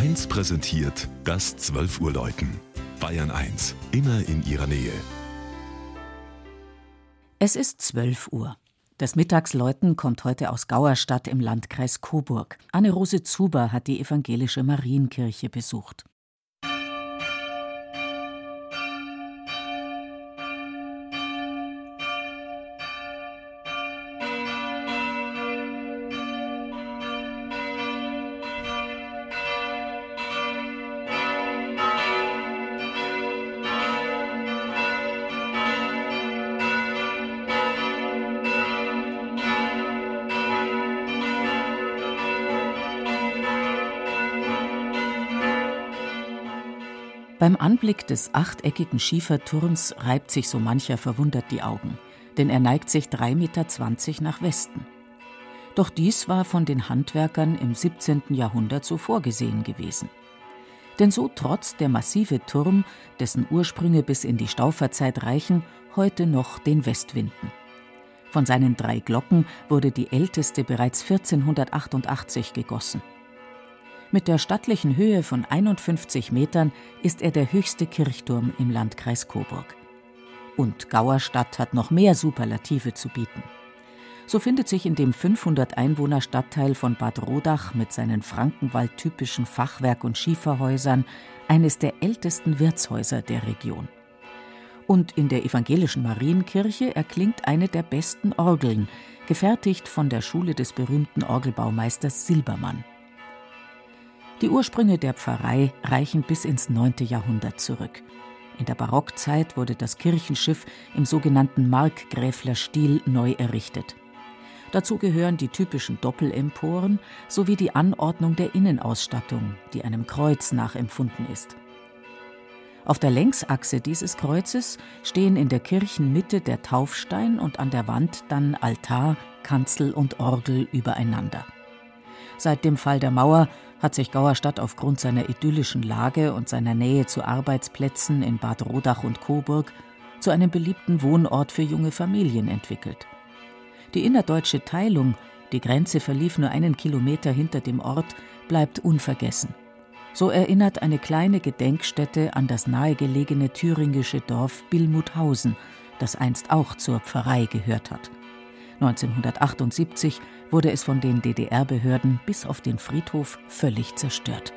1 präsentiert das 12 Uhr Läuten. Bayern 1, immer in ihrer Nähe. Es ist 12 Uhr. Das Mittagsläuten kommt heute aus Gauerstadt im Landkreis Coburg. Anne-Rose Zuber hat die evangelische Marienkirche besucht. Beim Anblick des achteckigen Schieferturms reibt sich so mancher verwundert die Augen, denn er neigt sich 3,20 Meter nach Westen. Doch dies war von den Handwerkern im 17. Jahrhundert so vorgesehen gewesen. Denn so trotzt der massive Turm, dessen Ursprünge bis in die Stauferzeit reichen, heute noch den Westwinden. Von seinen drei Glocken wurde die älteste bereits 1488 gegossen. Mit der stattlichen Höhe von 51 Metern ist er der höchste Kirchturm im Landkreis Coburg. Und Gauerstadt hat noch mehr Superlative zu bieten. So findet sich in dem 500 Einwohner Stadtteil von Bad Rodach mit seinen Frankenwald-typischen Fachwerk- und Schieferhäusern eines der ältesten Wirtshäuser der Region. Und in der evangelischen Marienkirche erklingt eine der besten Orgeln, gefertigt von der Schule des berühmten Orgelbaumeisters Silbermann. Die Ursprünge der Pfarrei reichen bis ins 9. Jahrhundert zurück. In der Barockzeit wurde das Kirchenschiff im sogenannten Markgräfler-Stil neu errichtet. Dazu gehören die typischen Doppelemporen sowie die Anordnung der Innenausstattung, die einem Kreuz nachempfunden ist. Auf der Längsachse dieses Kreuzes stehen in der Kirchenmitte der Taufstein und an der Wand dann Altar, Kanzel und Orgel übereinander. Seit dem Fall der Mauer hat sich Gauerstadt aufgrund seiner idyllischen Lage und seiner Nähe zu Arbeitsplätzen in Bad Rodach und Coburg zu einem beliebten Wohnort für junge Familien entwickelt. Die innerdeutsche Teilung, die Grenze verlief nur einen Kilometer hinter dem Ort, bleibt unvergessen. So erinnert eine kleine Gedenkstätte an das nahegelegene thüringische Dorf Billmuthausen, das einst auch zur Pfarrei gehört hat. 1978 wurde es von den DDR-Behörden bis auf den Friedhof völlig zerstört.